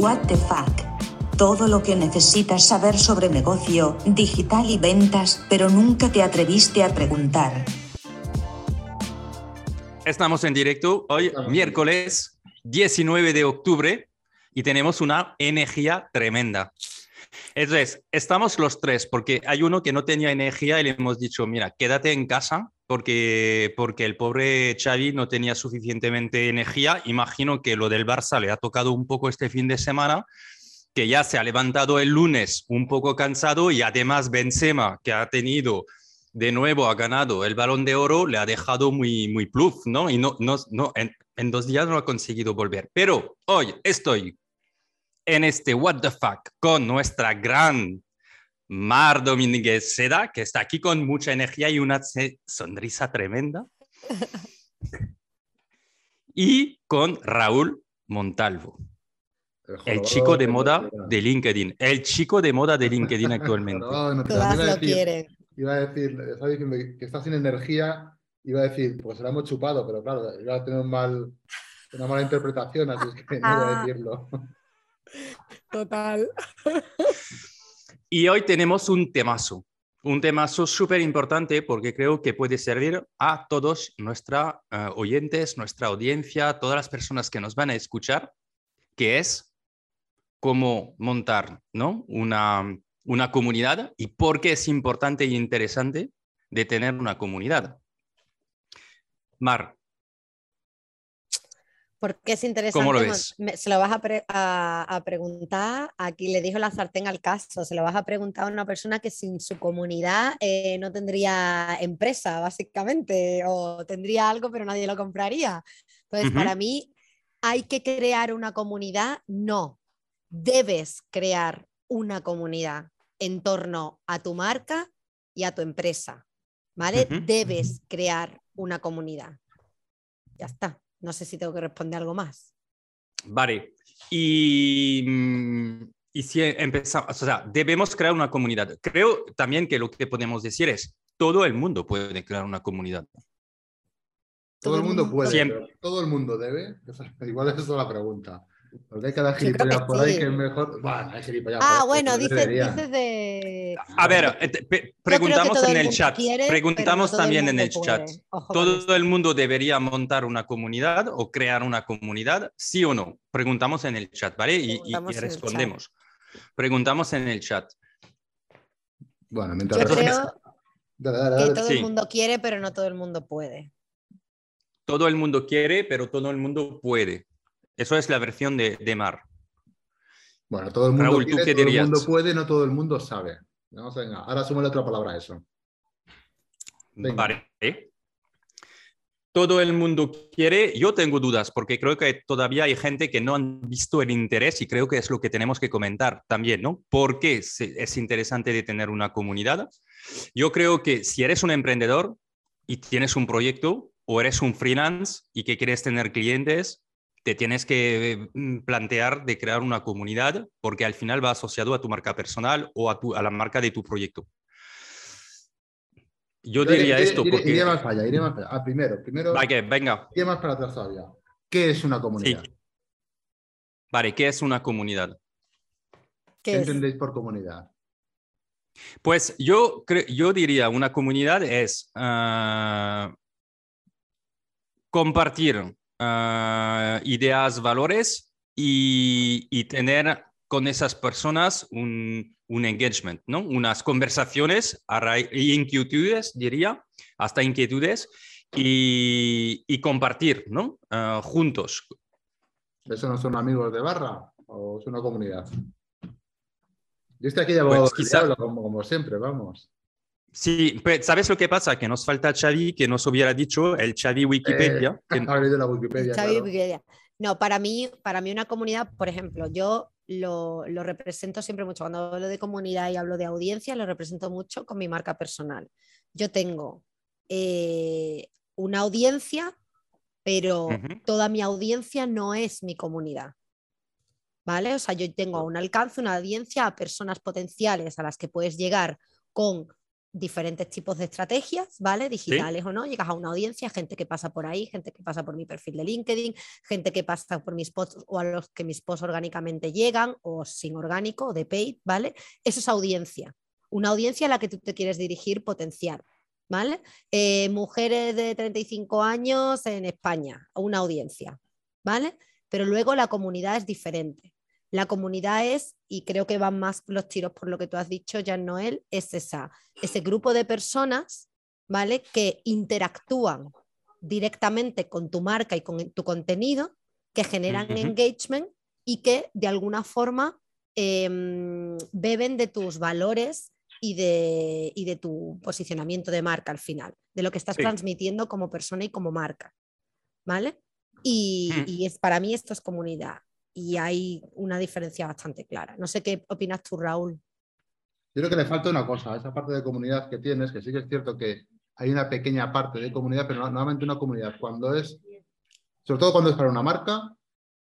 What the fuck. Todo lo que necesitas saber sobre negocio, digital y ventas, pero nunca te atreviste a preguntar. Estamos en directo hoy, miércoles 19 de octubre, y tenemos una energía tremenda. Entonces, estamos los tres, porque hay uno que no tenía energía y le hemos dicho, mira, quédate en casa, porque, porque el pobre Xavi no tenía suficientemente energía. Imagino que lo del Barça le ha tocado un poco este fin de semana, que ya se ha levantado el lunes un poco cansado y además Benzema, que ha tenido de nuevo, ha ganado el balón de oro, le ha dejado muy, muy pluf, ¿no? Y no, no, no en, en dos días no ha conseguido volver. Pero hoy estoy en este What the Fuck con nuestra gran Mar Domínguez Seda, que está aquí con mucha energía y una sonrisa tremenda. y con Raúl Montalvo, el, chico de moda de LinkedIn. El chico de moda de LinkedIn actualmente. Todas lo quieren. Iba a decir, que está sin energía, iba a decir, pues se la hemos chupado, pero claro, iba a tener mal, una mala interpretación, así es que no voy a decirlo. Total. Y hoy tenemos un temazo, un temazo súper importante porque creo que puede servir a todos nuestros eh, oyentes, nuestra audiencia, todas las personas que nos van a escuchar, que es cómo montar ¿no? una, una comunidad y por qué es importante y interesante de tener una comunidad. Mar, porque es interesante. ¿Cómo lo ves? se lo vas a, preguntar, aquí le dijo la sartén al caso, se lo vas a preguntar a una persona que sin su comunidad eh, no tendría empresa, básicamente, o tendría algo pero nadie lo compraría. Entonces, para mí, ¿hay que crear una comunidad? No, debes crear una comunidad en torno a tu marca y a tu empresa, ¿vale? Debes crear una comunidad. Ya está. No sé si tengo que responder algo más. Vale. Y, mm, y si empezamos, o sea, debemos crear una comunidad. Creo también que lo que podemos decir es, todo el mundo puede crear una comunidad. Todo el mundo puede, todo el mundo debe. Igual es la pregunta. Porque hay cada gilipollas por ahí que es mejor. Bueno, hay gilipollas ah, bueno, dices, de. A ver, eh, preguntamos en el chat. preguntamos también en el chat. ¿Todo el mundo debería montar una comunidad o crear una comunidad? ¿Sí o no? Preguntamos en el chat, ¿vale? Y, respondemos. Preguntamos en el chat. Bueno, mientras. Yo creo que todo el mundo quiere, pero no todo el mundo puede. Todo el mundo quiere, pero todo el mundo puede. Eso es la versión de, de Mar. Bueno, todo el mundo quiere, todo el mundo puede, no todo el mundo sabe. Vamos, venga, ahora la otra palabra a eso. Vale. Todo el mundo quiere, yo tengo dudas porque creo que todavía hay gente que no han visto el interés y creo que es lo que tenemos que comentar también, ¿no? ¿Por qué es interesante tener una comunidad? Yo creo que si eres un emprendedor y tienes un proyecto o eres un freelance y que quieres tener clientes, te tienes que mm, plantear de crear una comunidad porque al final va asociado a tu marca personal o a, tu, a la marca de tu proyecto. Yo diría esto porque... Iré más allá, iré más allá. Ah, primero, primero... Vale, venga. Iré más para atrás todavía. ¿Qué es una comunidad? Vale, ¿qué es una comunidad? ¿Qué, entendéis por comunidad? Pues yo, yo diría una comunidad es uh, compartir Ah, ideas, valores y, tener con esas personas un, engagement, ¿no? Unas conversaciones, inquietudes, diría, hasta inquietudes, y, compartir, ¿no? Ah, juntos. ¿Eso no son amigos de barra o es una comunidad? Yo estoy aquí de pues como, como siempre, vamos. Sí, ¿sabes lo que pasa? Que nos falta Xavi, que nos hubiera dicho el Xavi Wikipedia. Eh, la Wikipedia, No, para mí, para mí una comunidad, por ejemplo, yo lo, lo, represento siempre mucho. Cuando hablo de comunidad y hablo de audiencia, lo represento mucho con mi marca personal. Yo tengo eh, una audiencia, pero toda mi audiencia no es mi comunidad. ¿Vale? O sea, yo tengo un alcance, una audiencia a personas potenciales a las que puedes llegar con diferentes tipos de estrategias, ¿vale? Digitales o no, llegas a una audiencia, gente que pasa por ahí, gente que pasa por mi perfil de LinkedIn, gente que pasa por mis posts o a los que mis posts orgánicamente llegan o sin orgánico o de paid, ¿vale? Eso es audiencia, una audiencia a la que tú te quieres dirigir, potenciar, ¿vale? Eh, mujeres de 35 años en España, una audiencia, ¿vale? Pero luego la comunidad es diferente. La comunidad es, y creo que van más los tiros por lo que tú has dicho, Jan Noel, es esa, ese grupo de personas, ¿vale? Que interactúan directamente con tu marca y con tu contenido, que generan engagement y que de alguna forma em, beben de tus valores y de, de, tu posicionamiento de marca al final, de lo que estás transmitiendo como persona y como marca. ¿Vale? Y, hmm. y es, para mí esto es comunidad y hay una diferencia bastante clara. No sé qué opinas tú, Raúl. Yo creo que le falta una cosa, esa parte de comunidad que tienes, que sí que es cierto que hay una pequeña parte de comunidad, pero normalmente una comunidad cuando es, sobre todo cuando es para una marca,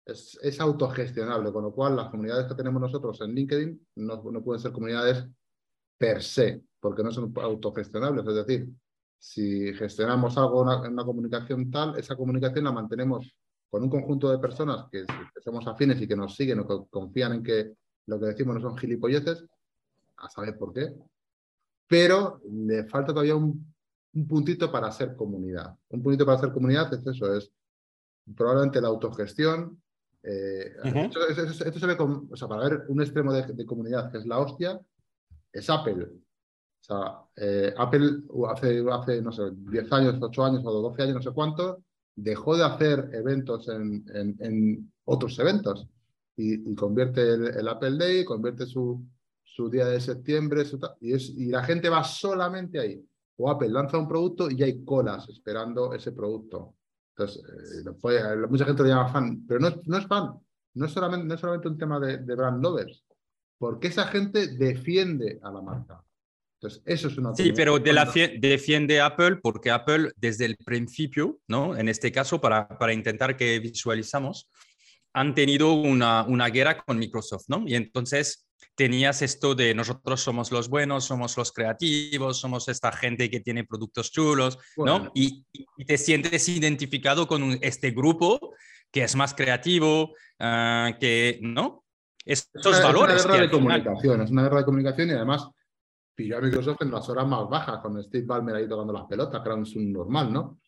es, es autogestionable, con lo cual las comunidades que tenemos nosotros en LinkedIn no, pueden ser comunidades per se, porque no son autogestionables. Es decir, si gestionamos algo en una comunicación tal, esa comunicación la mantenemos con un conjunto de personas que, somos afines y que nos siguen o que confían en que lo que decimos no son gilipolleces, a saber por qué, pero le falta todavía un, puntito para ser comunidad. Un puntito para ser comunidad es eso, es probablemente la autogestión. Eh, esto, se ve con, o sea, para ver un extremo de, comunidad que es la hostia, es Apple. O sea, eh, Apple hace, hace, no sé, 10 años, 8 años o 12 años, no sé cuánto, dejó de hacer eventos en, otros eventos y, convierte el, Apple Day, convierte su, su día de septiembre y, es, la gente va solamente ahí. O Apple lanza un producto y hay colas esperando ese producto. Entonces, eh, mucha gente lo llama fan, pero no, no es fan, no es solamente, no es solamente un tema de brand lovers, porque esa gente defiende a la marca. Entonces, eso es una... Sí, pero de la defiende Apple porque Apple desde el principio, ¿no? En este caso, para, para intentar que visualizamos, han tenido una, una guerra con Microsoft, ¿no? Y entonces tenías esto de nosotros somos los buenos, somos los creativos, somos esta gente que tiene productos chulos, ¿no? Y, te sientes identificado con este grupo que es más creativo, ah, que, ¿no? Estos valores. Es una guerra de comunicación, es una guerra de comunicación y además pilló a Microsoft en las horas más bajas, con Steve Ballmer ahí tocando las pelotas, que era un normal, ¿no?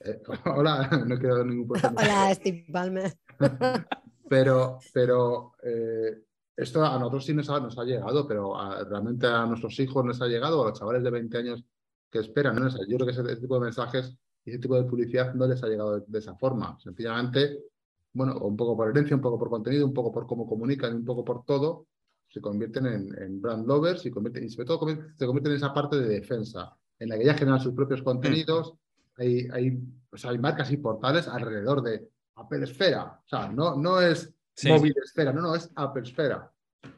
Eh, hola, no he quedado ningún puesto. Hola, Steve Ballmer. pero, pero eh, esto a nosotros sí nos ha, llegado, pero realmente a nuestros hijos nos ha llegado, a los chavales de 20 años que esperan. ¿no? Yo creo que ese, tipo de mensajes y ese tipo de publicidad no les ha llegado de, esa forma. Sencillamente, bueno, un poco por herencia, un poco por contenido, un poco por cómo comunican, un poco por todo, se convierten en, brand lovers y, convierten, y sobre todo se convierten en esa parte de defensa, en la que ya generan sus propios contenidos. Hay, hay, hay marcas y portales alrededor de Apple Esfera. O sea, no, no es móvil Esfera, no, no, es Apple Esfera.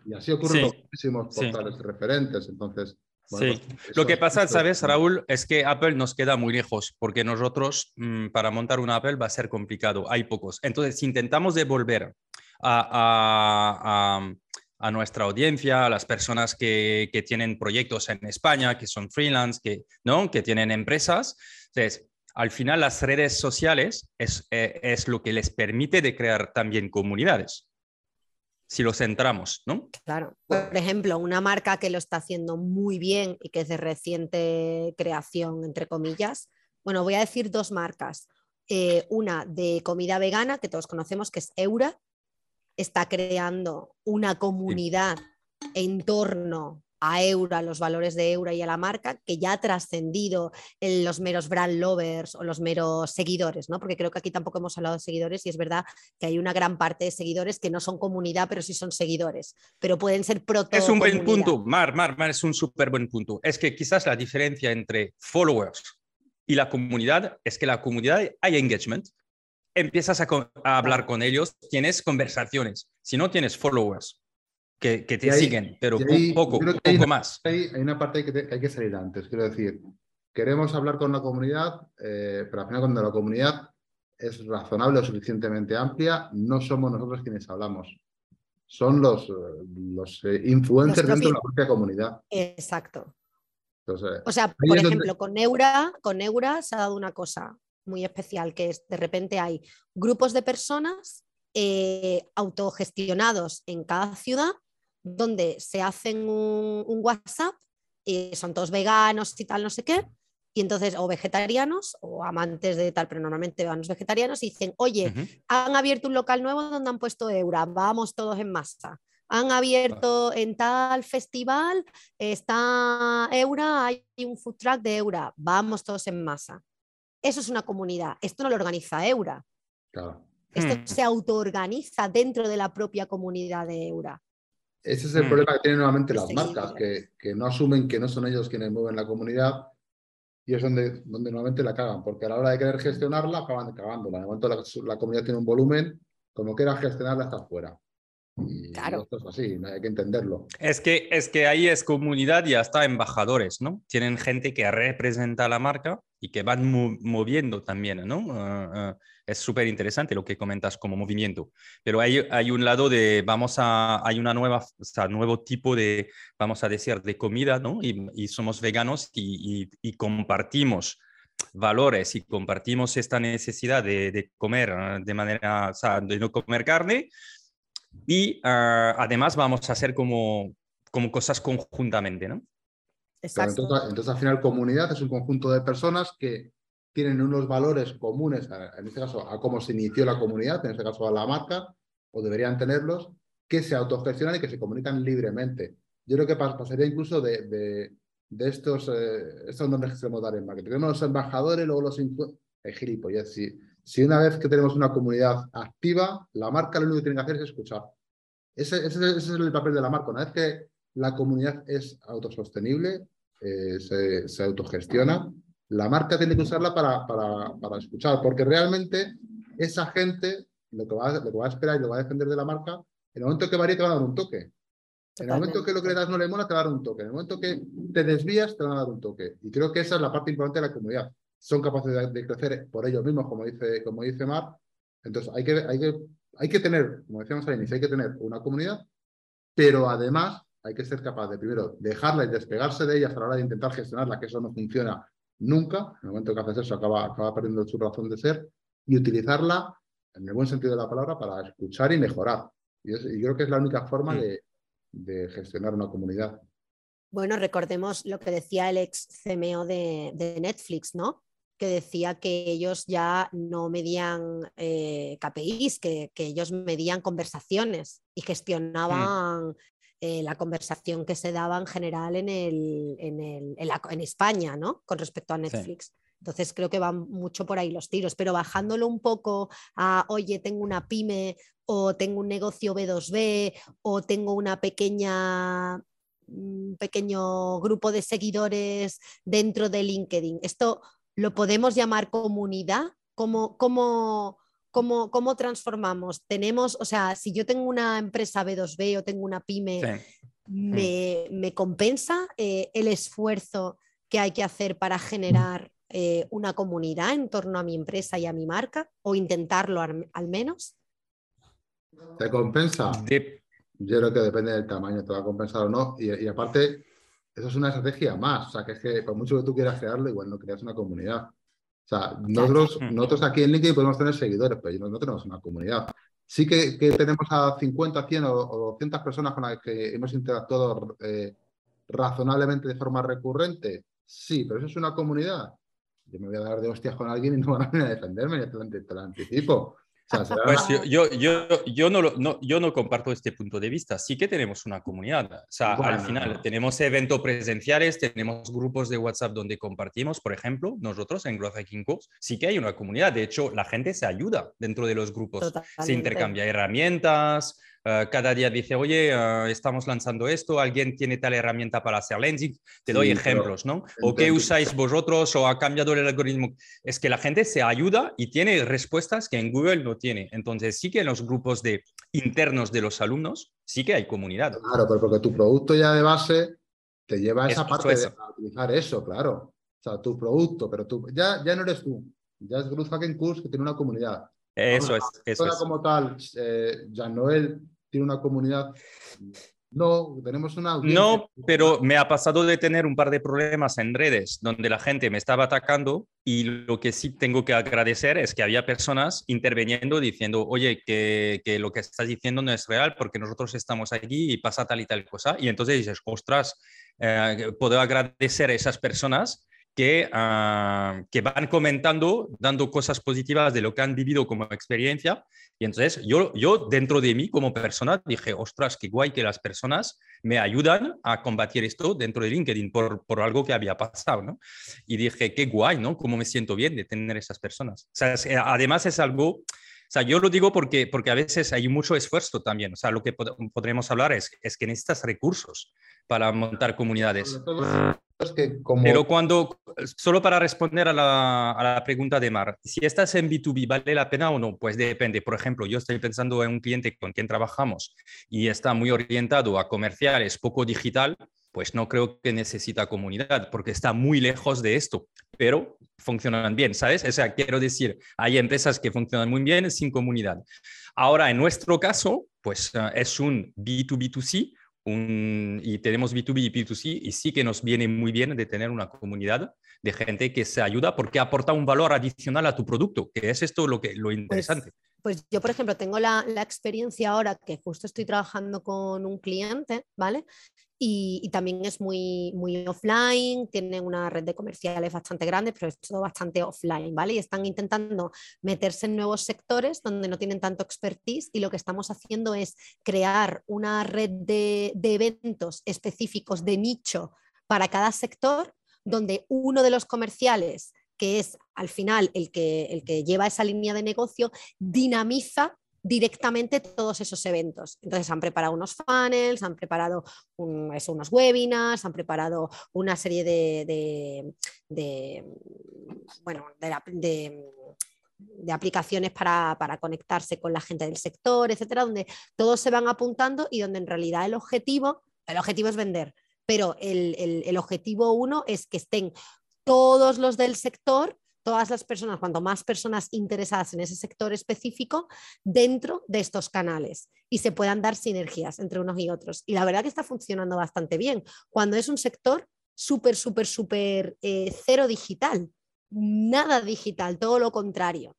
Y así ocurre con muchísimos portales referentes. Entonces, sí, pues, lo que pasa, ¿sabes, Raúl? Es que Apple nos queda muy lejos, porque nosotros mm, para montar una Apple va a ser complicado, hay pocos. Entonces, si intentamos devolver a, a nuestra audiencia, a las personas que, tienen proyectos en España, que son freelance, que, ¿no? que tienen empresas. Entonces, al final las redes sociales es, eh, es lo que les permite de crear también comunidades si lo centramos, ¿no? Claro. Por ejemplo, una marca que lo está haciendo muy bien y que es de reciente creación, entre comillas. Bueno, voy a decir dos marcas. Eh, una de comida vegana, que todos conocemos, que es Eura, está creando una comunidad en torno a Eura, los valores de Eura y a la marca, que ya ha trascendido en los meros brand lovers o los meros seguidores, ¿no? Porque creo que aquí tampoco hemos hablado de seguidores y es verdad que hay una gran parte de seguidores que no son comunidad, pero sí son seguidores, pero pueden ser proto Es un buen punto, Mar, Mar, Mar, es un súper buen punto. Es que quizás la diferencia entre followers y la comunidad es que la comunidad hay engagement, empiezas a, hablar con ellos, tienes conversaciones. Si no, tienes followers que, te siguen, pero un poco, poco más. Hay, una parte que, hay que salir antes. Quiero decir, queremos hablar con la comunidad, eh, pero al final cuando la comunidad es razonable o suficientemente amplia, no somos nosotros quienes hablamos. Son los, los eh, influencers dentro de la propia comunidad. Exacto. o sea, por ejemplo, con Eura, con Eura se ha dado una cosa muy especial, que es de repente hay grupos de personas eh, autogestionados en cada ciudad donde se hacen un, WhatsApp y son todos veganos y tal, no sé qué, y entonces, o vegetarianos o amantes de tal, pero normalmente van los vegetarianos y dicen, oye, han abierto un local nuevo donde han puesto Eura, vamos todos en masa. Han abierto en tal festival, está Eura, hay un food truck de Eura, vamos todos en masa. Eso es una comunidad. Esto no lo organiza Eura. Esto hmm. se autoorganiza dentro de la propia comunidad de Eura. Ese es el hmm. problema que tienen nuevamente las marcas, que, que, no asumen que no son ellos quienes mueven la comunidad y es donde, donde nuevamente la cagan, porque a la hora de querer gestionarla acaban cagándola. En el momento la, la comunidad tiene un volumen, como quieras gestionarla, está fuera claro. Esto es así, hay que entenderlo. Es que, es que ahí es comunidad y hasta embajadores, ¿no? Tienen gente que representa la marca y que van moviendo también, ¿no? Ah, ah, es súper interesante lo que comentas como movimiento. Pero hay, hay un lado de, vamos a, hay una nueva, o sea, nuevo tipo de, vamos a decir, de comida, ¿no? Y, y somos veganos y, y, compartimos valores y compartimos esta necesidad de, de comer ah, de manera, o sea, de no comer carne, y ah, además vamos a hacer como, como cosas conjuntamente, ¿no? Exacto. entonces, al final, comunidad es un conjunto de personas que tienen unos valores comunes, en este caso, a cómo se inició la comunidad, en este caso a la marca, o deberían tenerlos, que se autogestionan y que se comunican libremente. Yo creo que pasaría incluso de, de, de estos, eh, estos nombres que se dar en marketing. Tenemos los embajadores, luego los... Eh, gilipollas, sí si una vez que tenemos una comunidad activa, la marca lo único que tiene que hacer es escuchar. Ese, es el papel de la marca. Una vez que la comunidad es autosostenible, eh, se, autogestiona, la marca tiene que usarla para, escuchar, porque realmente esa gente lo que, va, a esperar y lo va a defender de la marca, en el momento que varíe te va a dar un toque. En el momento que lo que le das no le mola, te va a dar un toque. En el momento que te desvías, te va a dar un toque. Y creo que esa es la parte importante de la comunidad son capaces de, crecer por ellos mismos, como dice, como dice Mar. Entonces, hay que, hay, que, hay que tener, como decíamos al inicio, hay que tener una comunidad, pero además hay que ser capaz de, primero, dejarla y despegarse de ella a la hora de intentar gestionarla, que eso no funciona nunca. En el momento que haces eso, acaba, acaba perdiendo su razón de ser, y utilizarla, en el buen sentido de la palabra, para escuchar y mejorar. Y, creo que es la única forma de, de gestionar una comunidad. Bueno, recordemos lo que decía el ex CMO de, de Netflix, ¿no? Que decía que ellos ya no medían eh, KPIs, que, ellos medían conversaciones y mm. gestionaban eh, la conversación que se daba en general en, el, en, el, en, España, ¿no? Con respecto a Netflix. Entonces creo que van mucho por ahí los tiros, pero bajándolo un poco a, oye, tengo una pyme o tengo un negocio B2B o tengo una pequeña un pequeño grupo de seguidores dentro de LinkedIn. Esto ¿Lo podemos llamar comunidad? ¿Cómo, cómo, cómo, transformamos? Tenemos, o sea, si yo tengo una empresa B2B o tengo una pyme, me, me, compensa eh, el esfuerzo que hay que hacer para generar eh, una comunidad en torno a mi empresa y a mi marca? ¿O intentarlo al, menos? ¿Te compensa? Yo creo que depende del tamaño, te va a compensar o no. y aparte, eso es una estrategia más. O sea, que es que por mucho que tú quieras crearlo, igual no creas una comunidad. O sea, nosotros, nosotros aquí en LinkedIn podemos tener seguidores, pero no, tenemos una comunidad. Sí que, tenemos a 50, 100 o, 200 personas con las que hemos interactuado eh, razonablemente de forma recurrente. Sí, pero eso es una comunidad. Yo me voy a dar de hostias con alguien y no van a venir a defenderme, ya te lo anticipo. Pues yo, yo, yo, no, no, yo no comparto este punto de vista. Sí que tenemos una comunidad. O sea, al final tenemos eventos presenciales, tenemos grupos de WhatsApp donde compartimos, por ejemplo, nosotros en Growth Hacking Course, sí que hay una comunidad. De hecho, la gente se ayuda dentro de los grupos, se intercambia herramientas, eh, cada día dice, oye, eh, estamos lanzando esto, alguien tiene tal herramienta para hacer lensing, te doy ejemplos, ¿no? O qué usáis vosotros o ha cambiado el algoritmo. Es que la gente se ayuda y tiene respuestas que en Google no tiene. Entonces sí que en los grupos de internos de los alumnos sí que hay comunidad. Claro, pero porque tu producto ya de base te lleva a esa parte de utilizar eso, claro. O sea, tu producto, pero tú ya, ya no eres tú. Ya es Growth Hacking Course que tiene una comunidad. Eso es. Eso como tal, eh, Jean Noel tiene una comunidad No, tenemos una audiencia. No, pero me ha pasado de tener un par de problemas en redes donde la gente me estaba atacando y lo que sí tengo que agradecer es que había personas interviniendo diciendo, oye, que, que lo que estás diciendo no es real porque nosotros estamos aquí y pasa tal y tal cosa. Y entonces dices, ostras, eh, puedo agradecer a esas personas que, ah, que van comentando, dando cosas positivas de lo que han vivido como experiencia. Y entonces yo, yo dentro de mí como persona dije, ostras, qué guay que las personas me ayudan a combatir esto dentro de LinkedIn por, por algo que había pasado, ¿no? Y dije, qué guay, ¿no? Cómo me siento bien de tener esas personas. O sea, además es algo... O sea, yo lo digo porque, porque a veces hay mucho esfuerzo también. O sea, lo que podremos hablar es, es que necesitas recursos para montar comunidades. Pero cuando, solo para responder a la, a la, pregunta de Mar, si estás en B2B, ¿vale la pena o no? Pues depende. Por ejemplo, yo estoy pensando en un cliente con quien trabajamos y está muy orientado a comerciales, poco digital, pues no creo que necesita comunidad porque está muy lejos de esto, pero funcionan bien, ¿sabes? O sea, quiero decir, hay empresas que funcionan muy bien sin comunidad. Ahora, en nuestro caso, pues eh, es un B2B2C y tenemos B2B y B2C y sí que nos viene muy bien de tener una comunidad de gente que se ayuda porque aporta un valor adicional a tu producto, que es esto lo, que, lo pues interesante. Pues, yo, por ejemplo, tengo la, la, experiencia ahora que justo estoy trabajando con un cliente, ¿vale? Y, también es muy, muy offline, tienen una red de comerciales bastante grande, pero es todo bastante offline, ¿vale? Y están intentando meterse en nuevos sectores donde no tienen tanto expertise y lo que estamos haciendo es crear una red de, de eventos específicos de nicho para cada sector, donde uno de los comerciales que es al final el que, el que lleva esa línea de negocio, dinamiza directamente todos esos eventos. Entonces han preparado unos funnels, han preparado unos webinars, han preparado una serie de, bueno, de, aplicaciones para, conectarse con la gente del sector, etcétera, donde todos se van apuntando y donde en realidad el objetivo, el objetivo es vender, pero el, el objetivo uno es que estén todos los del sector todas las personas, cuanto más personas interesadas en ese sector específico dentro de estos canales y se puedan dar sinergias entre unos y otros. Y la verdad que está funcionando bastante bien. Cuando es un sector súper, súper, súper eh, cero digital, nada digital, todo lo contrario.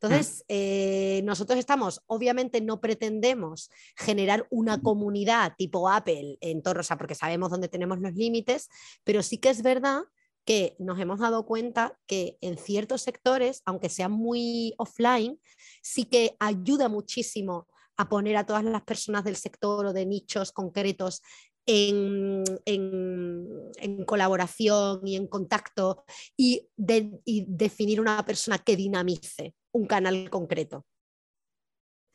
Entonces, mm. eh, nosotros estamos, obviamente no pretendemos generar una comunidad tipo Apple en Torrosa, porque sabemos dónde tenemos los límites, pero sí que es verdad que nos hemos dado cuenta que en ciertos sectores, aunque sean muy offline, sí que ayuda muchísimo a poner a todas las personas del sector o de nichos concretos en, colaboración y en contacto y, definir una persona que dinamice un canal concreto.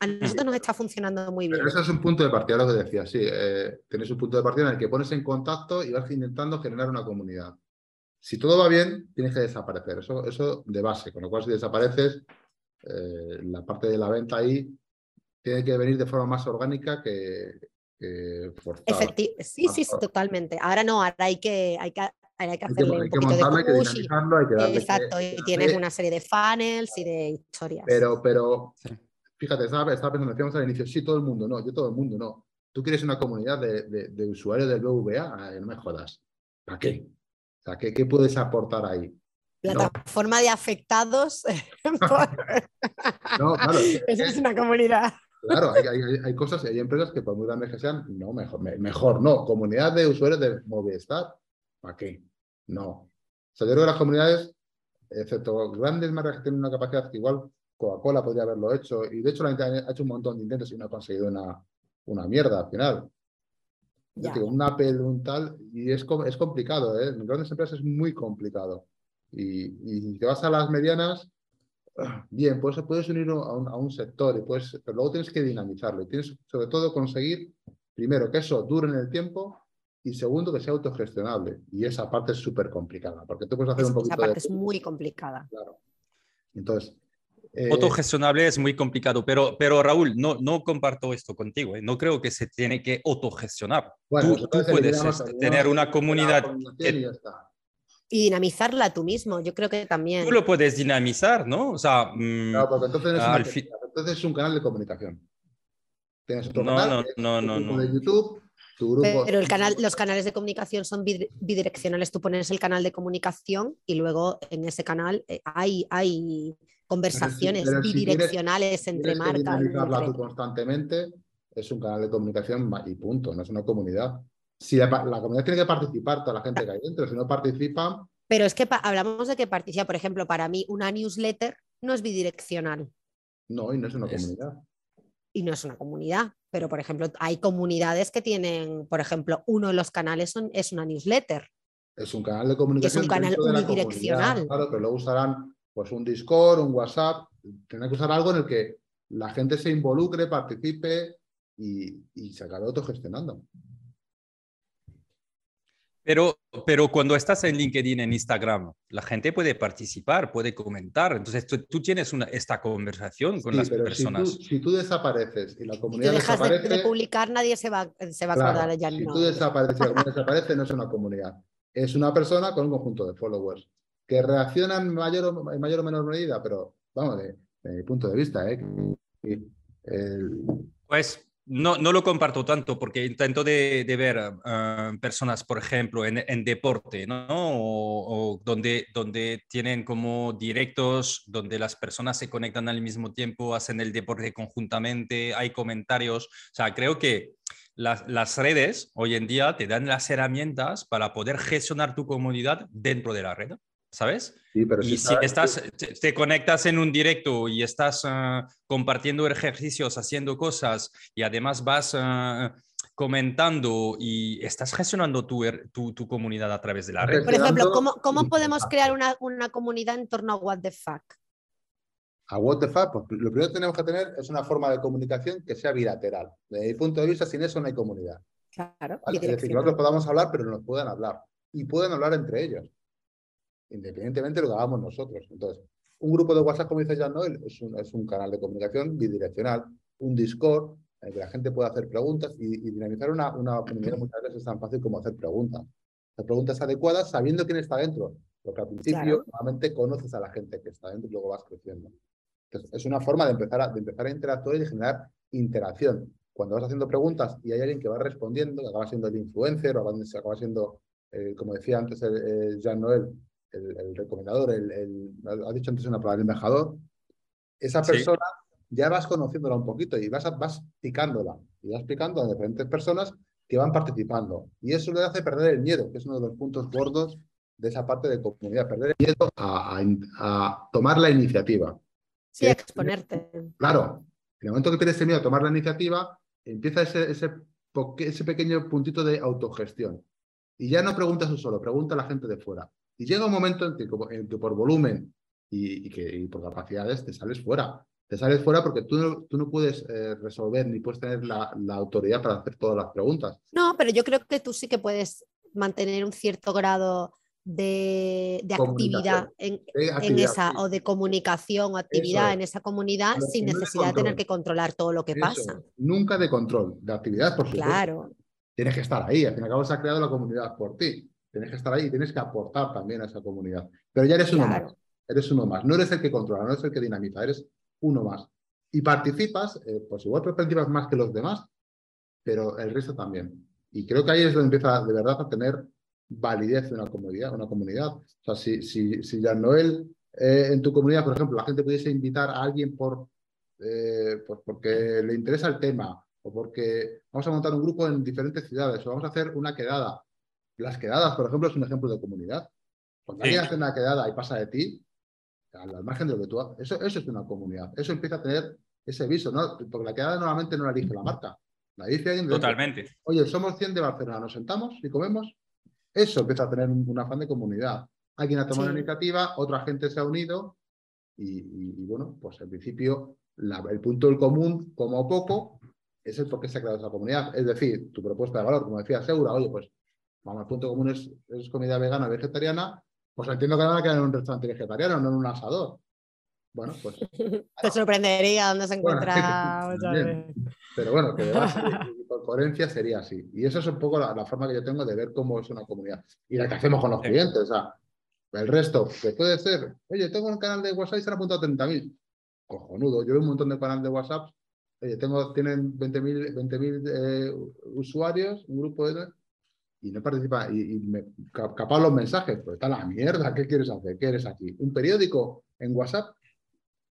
A nosotros nos está funcionando muy bien. Pero ese es un punto de partida, lo que decía, sí. Eh, tienes un punto de partida en el que pones en contacto y vas intentando generar una comunidad. Si todo va bien, tienes que desaparecer. Eso, eso de base. Con lo cual, si desapareces, eh, la parte de la venta ahí tiene que venir de forma más orgánica que, forzada. sí, sí, totalmente. Ahora no, ahora hay que, hay que, hay que hacerle un poquito de push. Y, exacto, y tienes una serie de funnels y de historias. Pero, pero, fíjate, estaba, estaba pensando, decíamos al inicio, sí, todo el mundo, no, yo todo el mundo, no. Tú quieres una comunidad de, de, de usuarios del BVA, no me jodas. ¿Para qué? ¿Qué, puedes aportar ahí? Plataforma de afectados. no, claro. Esa es una comunidad. Claro, hay, cosas, hay empresas que por muy grandes que sean, no, mejor, mejor no. Comunidad de usuarios de Movistar, ¿para qué? No. O sea, yo creo que las comunidades, excepto grandes marcas que tienen una capacidad que igual Coca-Cola podría haberlo hecho, y de hecho la ha hecho un montón de intentos y no ha conseguido una, una mierda al final un Apple, un tal, y es, es complicado, ¿eh? En grandes empresas es muy complicado. Y, y te vas a las medianas, bien, pues puedes unir a un, a un sector, y pues, pero luego tienes que dinamizarlo. Y tienes sobre todo conseguir, primero, que eso dure en el tiempo y segundo, que sea autogestionable. Y esa parte es súper complicada, porque tú puedes hacer un poquito Esa parte es muy complicada. Claro. Entonces, eh, autogestionable es muy complicado, pero, pero Raúl, no, no comparto esto contigo. ¿eh? No creo que se tiene que autogestionar. tú, puedes este, tener una comunidad. Y, dinamizarla tú mismo, yo creo que también. Tú lo puedes dinamizar, ¿no? O sea, mm, porque entonces es, entonces es un canal de comunicación. Tienes otro no, canal, no, no, no, de YouTube, tu grupo. Pero el canal, los canales de comunicación son bid- bidireccionales. Tú pones el canal de comunicación y luego en ese canal eh, hay, hay conversaciones pero si quieres- bidireccionales entre marcas. dinamizarla entre- tú constantemente, es un canal de comunicación y punto, no es una comunidad. Si la, comunidad tiene que participar, toda la gente que hay dentro, si no participan, Pero es que hablamos de que participa, por ejemplo, para mí una newsletter no es bidireccional no, y no es una Es- comunidad. y no es una comunidad. Pero, por ejemplo, hay comunidades que tienen, por ejemplo, uno de los canales son- es una newsletter. Es un canal de comunicación. canal dentro de la unidireccional. Claro, pero luego usarán pues, un Discord, un WhatsApp. Tendrán que usar algo en el que la gente se involucre, participe y, y se acabe autogestionando. Pero, pero cuando estás en LinkedIn, en Instagram, la gente puede participar, puede comentar. Entonces tú, tú tienes una, esta conversación con Sí, las pero personas. Si tú, si tú desapareces y la Si tú comunidad dejas de, desaparece. de publicar, nadie se va, se va a claro, acordar de ya si no. tú desapareces y la comunidad desaparece, no es una comunidad. Es una persona con un conjunto de followers que reaccionan en mayor o, en mayor o menor medida, pero vamos, de, de mi punto de vista, ¿eh? el- Pues no, no lo comparto tanto porque intento de, de ver ah, personas, por ejemplo, en, en deporte, ¿no? O, o donde, donde tienen como directos, donde las personas se conectan al mismo tiempo, hacen el deporte conjuntamente, hay comentarios. O sea, creo que las, las redes hoy en día te dan las herramientas para poder gestionar tu comunidad dentro de la red, ¿sabes? sí, pero Y si está- estás, te, te conectas en un directo y estás ah, compartiendo ejercicios, haciendo cosas y además vas ah, comentando y estás gestionando tu, er- tu, tu comunidad a través de la red. Por ejemplo, ¿cómo, cómo podemos crear una, una comunidad en torno a What the Fuck? A what the fuck, pues lo primero que tenemos que tener es una forma de comunicación que sea bilateral. Desde mi punto de vista, sin eso no hay comunidad. Claro, ¿vale? Es decir, nosotros podamos hablar, pero nos puedan hablar. Y pueden hablar entre ellos, independientemente de lo que hagamos nosotros. Entonces, un grupo de WhatsApp, como dice Jan Noel, es un, es un canal de comunicación bidireccional, un Discord, en el que la gente puede hacer preguntas y, y dinamizar una, una comunidad muchas veces es tan fácil como hacer preguntas. Hacer preguntas adecuadas sabiendo quién está dentro. Porque al principio normalmente conoces a la gente que está dentro y luego vas creciendo. Entonces, es una forma de empezar, a, de empezar a interactuar y de generar interacción. Cuando vas haciendo preguntas y hay alguien que va respondiendo, que acaba siendo el influencer o acaba- siendo, eh, como decía antes el, eh, Jean Noel, el, el recomendador, el, el- ha dicho antes una palabra, el embajador, esa Sí. persona ya vas conociéndola un poquito y vas, a- vas picándola y vas picando a diferentes personas que van participando. Y eso le hace perder el miedo, que es uno de los puntos gordos de esa parte de comunidad, perder el miedo a, a- a tomar la iniciativa. Sí, que- exponerte. Claro, en el momento que tienes miedo a tomar la iniciativa, empieza ese, ese, ese pequeño puntito de autogestión. Y ya no preguntas tú solo, pregunta a la gente de fuera. Y llega un momento en que, en que por volumen y, y que, y por capacidades te sales fuera. Te sales fuera porque tú no, tú no puedes eh, resolver ni puedes tener la, la autoridad para hacer todas las preguntas. No, pero yo creo que tú sí que puedes mantener un cierto grado de, de actividad en, esa sí. o de comunicación o actividad es. en esa comunidad Pero sin de necesidad de tener que controlar todo lo que Eso, pasa. Nunca de control, de actividad, por supuesto. Claro, tienes que estar ahí. Al fin y al cabo se ha creado la comunidad por ti. Tienes que estar ahí y tienes que aportar también a esa comunidad. Pero ya eres uno Claro. más. Eres uno más. No eres el que controla, no eres el que dinamiza, eres uno más. Y participas, eh, pues igual participas más que los demás, pero el resto también. Y creo que ahí es donde empieza de verdad a tener validez una comunidad. Una comunidad. O sea, si, si, si Jean Noel eh, en tu comunidad, por ejemplo, la gente pudiese invitar a alguien por, eh, pues porque le interesa el tema o porque vamos a montar un grupo en diferentes ciudades o vamos a hacer una quedada. Las quedadas, por ejemplo, es un ejemplo de comunidad. Cuando Sí. alguien hace una quedada y pasa de ti, al margen de lo que tú haces, eso, eso es una comunidad. Eso empieza a tener ese viso, ¿no? Porque la quedada normalmente no la elige la marca. La dice alguien de dentro. Totalmente. Oye, somos 100 de Barcelona, nos sentamos y comemos. Eso empieza a tener un, un afán de comunidad. Alguien ha tomado Sí. la iniciativa, otra gente se ha unido y, y- y, bueno, pues al principio la- el punto del común, como poco, es el por qué se ha creado esa comunidad. Es decir, tu propuesta de valor, como decía Segura, oye, pues vamos, el punto común es, es comida vegana, vegetariana, pues entiendo que van a quedar en un restaurante vegetariano, no en un asador. Bueno, pues te sorprendería dónde se Bueno, encuentra. Pero bueno, que de base por coherencia sería así. Y eso es un poco la, la forma que yo tengo de ver cómo es una comunidad. Y la que hacemos con los clientes. O sea, el resto, que puede ser, oye, tengo un canal de WhatsApp y se han apuntado 30.000. Cojonudo. Yo veo un montón de canales de WhatsApp oye, tengo, tienen 20.000 20 eh, usuarios, un grupo de y no participa, y, y me capaz los mensajes, pues está la mierda, ¿qué quieres hacer? ¿Qué eres aquí? ¿Un periódico en WhatsApp?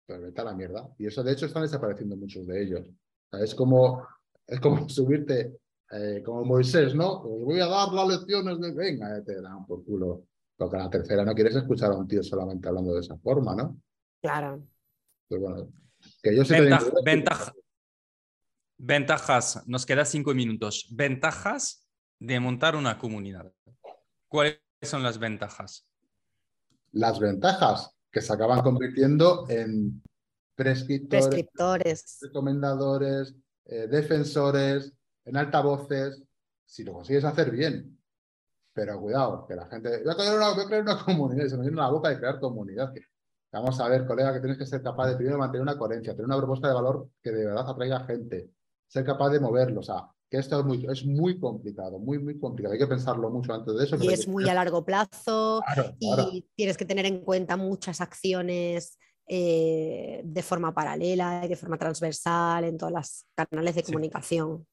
Pues está la mierda. Y eso, de hecho, están desapareciendo muchos de ellos. es como, es como subirte eh, como Moisés, ¿no? Os voy a dar las lecciones de, venga, te dan por culo. Porque a la tercera no quieres escuchar a un tío solamente hablando de esa forma, ¿no? Claro. Pues bueno, que yo sé Ventajas, nos queda cinco minutos. Ventajas de montar una comunidad. ¿Cuáles son las ventajas? Las ventajas que se acaban convirtiendo en prescriptores, recomendadores, eh, defensores, en altavoces, si lo consigues hacer bien. Pero cuidado, que la gente. Voy a crear una, voy a crear una comunidad, se me viene la boca de crear comunidad. vamos a ver, colega, que tienes que ser capaz de primero mantener una coherencia, tener una propuesta de valor que de verdad atraiga gente, ser capaz de moverlo. O sea, que esto es muy, es muy complicado, muy, muy complicado. Hay que pensarlo mucho antes de eso. Y es muy a largo plazo y tienes que tener en cuenta muchas acciones eh, de forma paralela y de forma transversal en todos los canales de comunicación.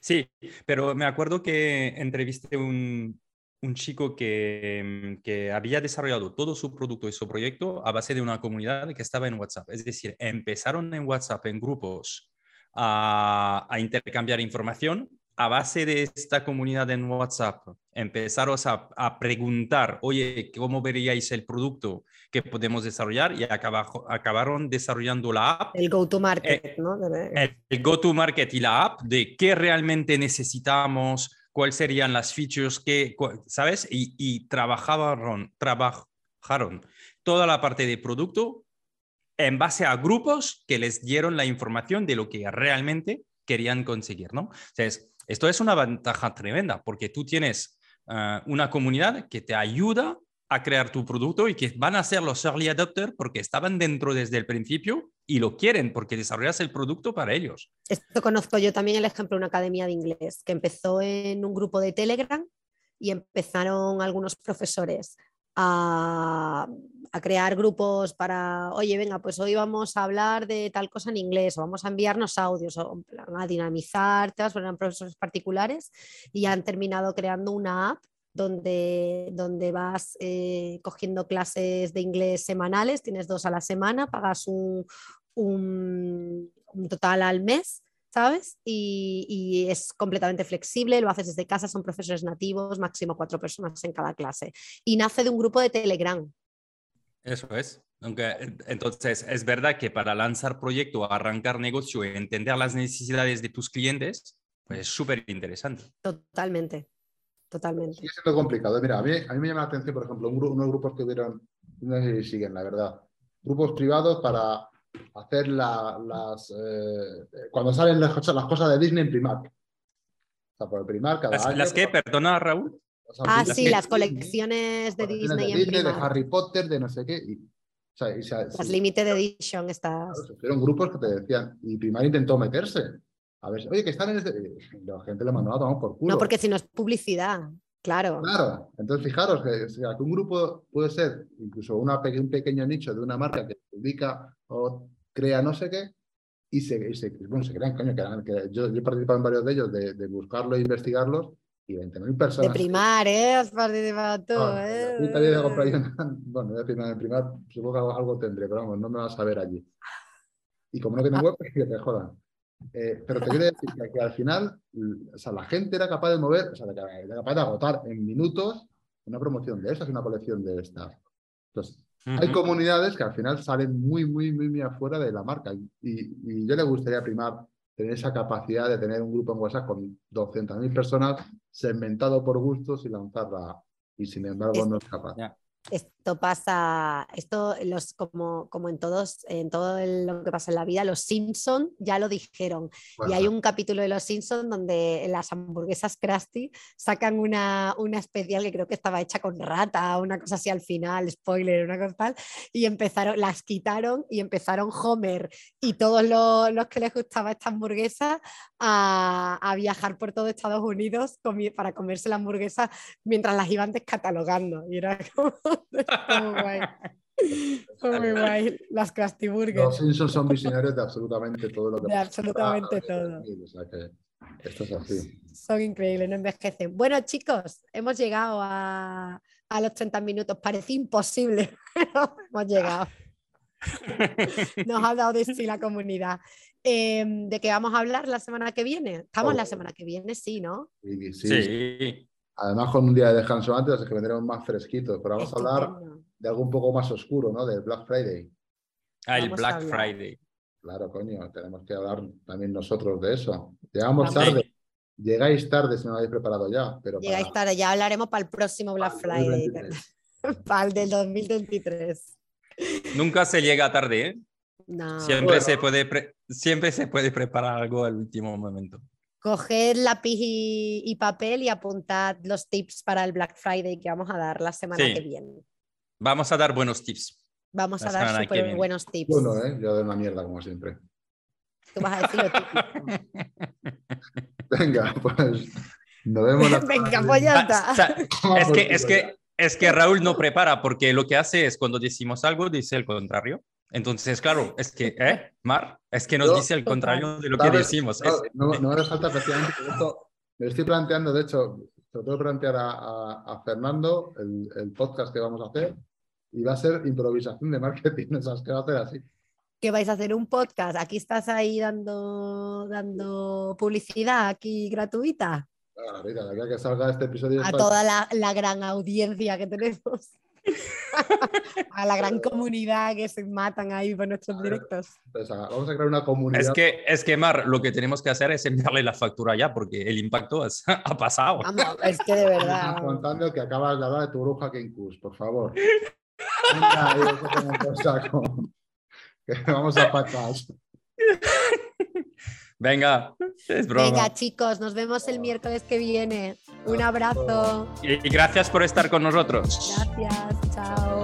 Sí, pero me acuerdo que entrevisté un, un chico que, que, había desarrollado todo su producto y su proyecto a base de una comunidad que estaba en WhatsApp. Es decir, empezaron en WhatsApp en grupos a, a intercambiar información a base de esta comunidad en WhatsApp, empezaros a, a, preguntar, oye, ¿cómo veríais el producto que podemos desarrollar? Y acabaron desarrollando la app. El go-to-market, eh, ¿no? El, go-to-market y la app de qué realmente necesitamos, cuáles serían las features que, ¿sabes? Y, y trabajaron, trabajaron toda la parte de producto en base a grupos que les dieron la información de lo que realmente querían conseguir, ¿no? Entonces, esto es una ventaja tremenda porque tú tienes eh, una comunidad que te ayuda a crear tu producto y que van a ser los early adopters porque estaban dentro desde el principio y lo quieren porque desarrollas el producto para ellos. Esto conozco yo también el ejemplo de una academia de inglés que empezó en un grupo de Telegram y empezaron algunos profesores a, crear grupos para, oye, venga, pues hoy vamos a hablar de tal cosa en inglés, o vamos a enviarnos audios, o a dinamizar, te eran profesores particulares, y han terminado creando una app donde, donde vas eh, cogiendo clases de inglés semanales, tienes dos a la semana, pagas un, un total al mes ¿sabes? Y, es completamente flexible, lo haces desde casa, son profesores nativos, máximo cuatro personas en cada clase. Y nace de un grupo de Telegram. Eso es. Aunque, entonces, es verdad que para lanzar proyecto, arrancar negocio y entender las necesidades de tus clientes, pues es súper interesante. Totalmente, totalmente. Sigue siendo complicado. Mira, a mí, a mí me llama la atención, por ejemplo, unos grupos que hubieron, no sé si siguen, la verdad, grupos privados para hacer las. Eh, cuando salen las, cosas de Disney en Primark. O sea, por el Primark cada ¿Las, año. ¿Las qué? Perdona, Raúl. Ah, sí, las colecciones de Disney, de, Disney de Harry Potter, de no sé qué. Y, o sea, las Limited Edition, estas. Fueron grupos que te decían, y Primark intentó meterse. A ver, oye, que están en este. La gente le mandó a tomar por culo. No, porque si no es publicidad. Claro. Claro. Entonces, fijaros que, un grupo puede ser incluso una, un pequeño nicho de una marca que publica o crea no sé qué y se, bueno, se crean, coño, que, yo, yo, he participado en varios de ellos de, de buscarlo e investigarlos y 20.000 personas. De primar, ¿eh? Has participado tú, ah, ¿eh? bueno, voy a en primar, supongo que algo tendré, pero vamos, no me vas a ver allí. Y como no tiene ah. web, que te jodan. Eh, pero te quiero decir que, al final, o sea, la gente era capaz de mover, o sea, era capaz de agotar en minutos una promoción de estas, una colección de estas. Entonces, hay comunidades que al final salen muy, muy, muy, muy afuera de la marca. Y, yo le gustaría primar tener esa capacidad de tener un grupo en WhatsApp con 200.000 personas segmentado por gustos y lanzarla. Y sin embargo, no es capaz. Esto pasa, esto los, como, como en todos, en todo lo que pasa en la vida, los Simpson ya lo dijeron. Y hay un capítulo de los Simpson donde las hamburguesas Krusty sacan una, una especial que creo que estaba hecha con rata, una cosa así al final, spoiler, una cosa tal, y empezaron, las quitaron y empezaron Homer y todos los, los que les gustaba esta hamburguesa a, a, viajar por todo Estados Unidos para comerse la hamburguesa mientras las iban descatalogando. Y era como Son muy guay. Las Krusty Los. Simpsons son visionarios de absolutamente todo lo que De pasa. absolutamente Ah, todo. O sea que esto es así. Son increíbles, no envejecen. Bueno, chicos, hemos llegado a, a los 30 minutos. Parecía imposible, pero hemos llegado. Nos ha dado de sí la comunidad. Eh, ¿De qué vamos a hablar la semana que viene? Estamos la Oh. semana que viene, sí, ¿no? Sí, Sí. Además, con un día de descanso antes, es que vendremos más fresquitos. Pero vamos a hablar de algo un poco más oscuro, ¿no? Del Black Friday. Ah, el Vamos Black. Friday. Claro, coño, tenemos que hablar también nosotros de eso. Llegamos tarde. Llegáis tarde si no lo habéis preparado ya. Pero Llegáis para- tarde, ya hablaremos para el próximo Black Friday, 2023. para el del 2023. Nunca se llega tarde, ¿eh? No. Siempre, Bueno. se puede pre- siempre se puede preparar algo al último momento. Coged lápiz y, y papel y apuntad los tips para el Black Friday que vamos a dar la semana Sí. que viene. Vamos a dar buenos tips. Vamos La a dar súper buenos tips. Yo ¿eh? Yo doy una mierda, como siempre. Tú vas a decir lo típico. Venga, pues nos vemos la Venga, pues ya Ah, está. viene. es que, es que, es que Raúl no prepara porque lo que hace es cuando decimos algo, dice el contrario. Entonces, claro, es que, ¿eh? Mar, es que nos Yo- dice el contrario de lo que decimos. No, Es- no, no me hace falta efectivamente, pero esto me estoy planteando, de hecho, se lo tengo que plantear a, a- a Fernando el, el podcast que vamos a hacer y va a ser improvisación de marketing, o sea, es que va a ser así. Que vais a hacer un podcast. Aquí estás ahí dando, dando publicidad aquí gratuita Claro, mira, de aquí a que salga este episodio. a toda la, la gran audiencia que tenemos. A la gran comunidad que se matan ahí por nuestros directos. pues, haga- vamos a crear una comunidad. Es que, es que, Mar, lo que tenemos que hacer es enviarle la factura ya, porque el impacto es- ha pasado. Vamos, es que de verdad. Estás contando que acabas de hablar de tu bruja Kinkus, por favor. Venga, saco. Que vamos a patas. Venga, es broma. Venga, chicos, nos vemos el miércoles que viene. Un abrazo. Y y gracias por estar con nosotros. Gracias.